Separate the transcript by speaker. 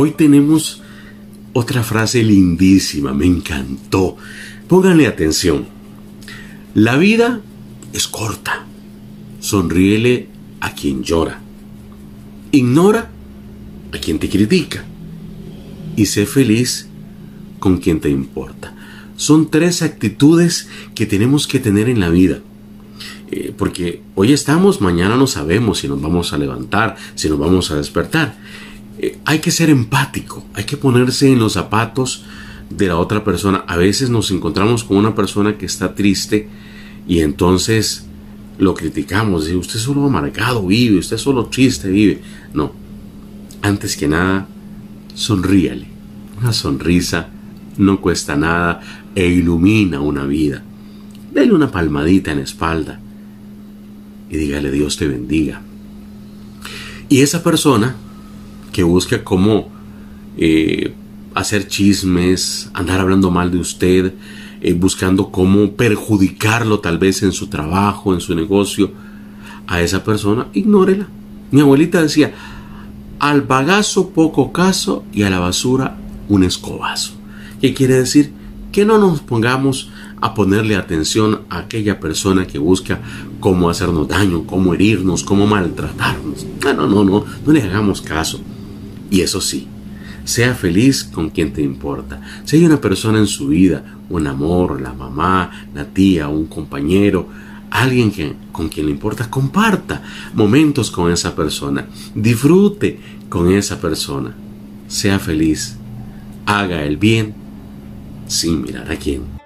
Speaker 1: Hoy tenemos otra frase lindísima, me encantó. Pónganle atención. La vida es corta. Sonríele a quien llora. Ignora a quien te critica. Y sé feliz con quien te importa. Son tres actitudes que tenemos que tener en la vida. Eh, porque hoy estamos, mañana no sabemos si nos vamos a levantar, si nos vamos a despertar. Eh, hay que ser empático, hay que ponerse en los zapatos de la otra persona. A veces nos encontramos con una persona que está triste y entonces lo criticamos. Dice, usted solo amargado vive, usted solo triste vive. No, antes que nada, sonríale. Una sonrisa no cuesta nada e ilumina una vida. Dele una palmadita en la espalda y dígale Dios te bendiga. Y esa persona que busca cómo eh, hacer chismes, andar hablando mal de usted, eh, buscando cómo perjudicarlo tal vez en su trabajo, en su negocio, a esa persona, ignórela. Mi abuelita decía, al bagazo poco caso y a la basura un escobazo. ¿Qué quiere decir? Que no nos pongamos a ponerle atención a aquella persona que busca cómo hacernos daño, cómo herirnos, cómo maltratarnos. No, no, no, no, no le hagamos caso. Y eso sí, sea feliz con quien te importa. Si hay una persona en su vida, un amor, la mamá, la tía, un compañero, alguien que, con quien le importa, comparta momentos con esa persona. Disfrute con esa persona. Sea feliz. Haga el bien sin mirar a quién.